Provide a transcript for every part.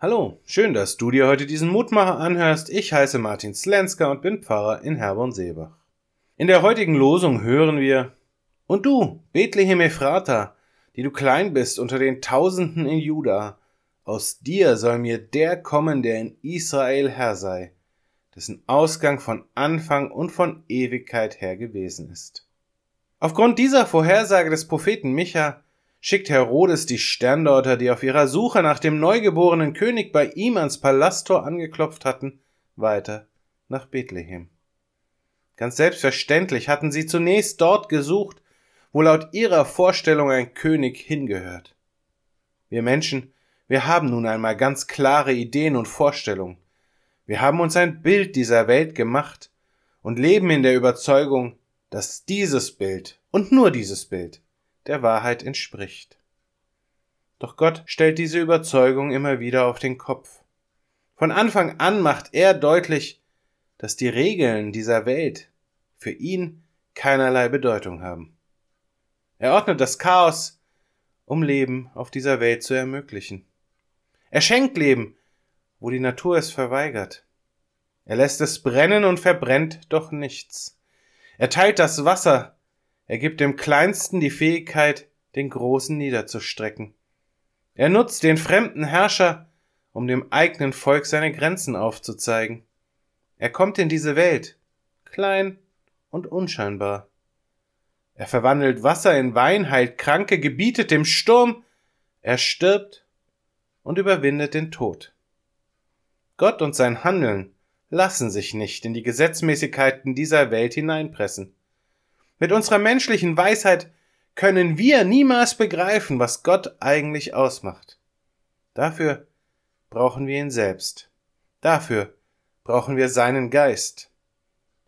Hallo, schön, dass du dir heute diesen Mutmacher anhörst. Ich heiße Martin Slenska und bin Pfarrer in Herborn-Seebach. In der heutigen Losung hören wir Und du, Bethlehem Ephrata, die du klein bist unter den Tausenden in Juda, aus dir soll mir der kommen, der in Israel Herr sei, dessen Ausgang von Anfang und von Ewigkeit her gewesen ist. Aufgrund dieser Vorhersage des Propheten Micha schickt Herodes die Sterndeuter, die auf ihrer Suche nach dem neugeborenen König bei ihm ans Palasttor angeklopft hatten, weiter nach Bethlehem. Ganz selbstverständlich hatten sie zunächst dort gesucht, wo laut ihrer Vorstellung ein König hingehört. Wir Menschen, wir haben nun einmal ganz klare Ideen und Vorstellungen. Wir haben uns ein Bild dieser Welt gemacht und leben in der Überzeugung, dass dieses Bild und nur dieses Bild der Wahrheit entspricht. Doch Gott stellt diese Überzeugung immer wieder auf den Kopf. Von Anfang an macht er deutlich, dass die Regeln dieser Welt für ihn keinerlei Bedeutung haben. Er ordnet das Chaos, um Leben auf dieser Welt zu ermöglichen. Er schenkt Leben, wo die Natur es verweigert. Er lässt es brennen und verbrennt doch nichts. Er teilt das Wasser, er gibt dem Kleinsten die Fähigkeit, den Großen niederzustrecken. Er nutzt den fremden Herrscher, um dem eigenen Volk seine Grenzen aufzuzeigen. Er kommt in diese Welt, klein und unscheinbar. Er verwandelt Wasser in Wein, heilt Kranke, gebietet dem Sturm, er stirbt und überwindet den Tod. Gott und sein Handeln lassen sich nicht in die Gesetzmäßigkeiten dieser Welt hineinpressen. Mit unserer menschlichen Weisheit können wir niemals begreifen, was Gott eigentlich ausmacht. Dafür brauchen wir ihn selbst. Dafür brauchen wir seinen Geist.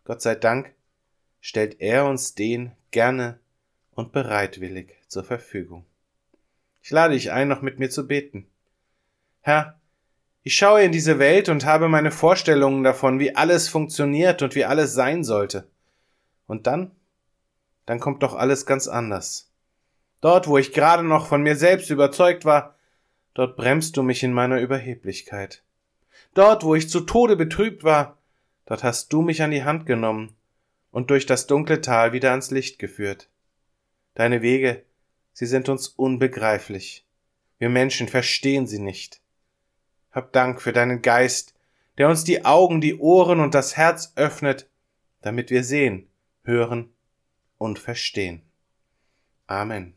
Gott sei Dank stellt er uns den gerne und bereitwillig zur Verfügung. Ich lade dich ein, noch mit mir zu beten. Herr, ich schaue in diese Welt und habe meine Vorstellungen davon, wie alles funktioniert und wie alles sein sollte. Und dann dann kommt doch alles ganz anders. Dort, wo ich gerade noch von mir selbst überzeugt war, dort bremst du mich in meiner Überheblichkeit. Dort, wo ich zu Tode betrübt war, dort hast du mich an die Hand genommen und durch das dunkle Tal wieder ans Licht geführt. Deine Wege, sie sind uns unbegreiflich. Wir Menschen verstehen sie nicht. Hab Dank für deinen Geist, der uns die Augen, die Ohren und das Herz öffnet, damit wir sehen, hören und verstehen. Amen.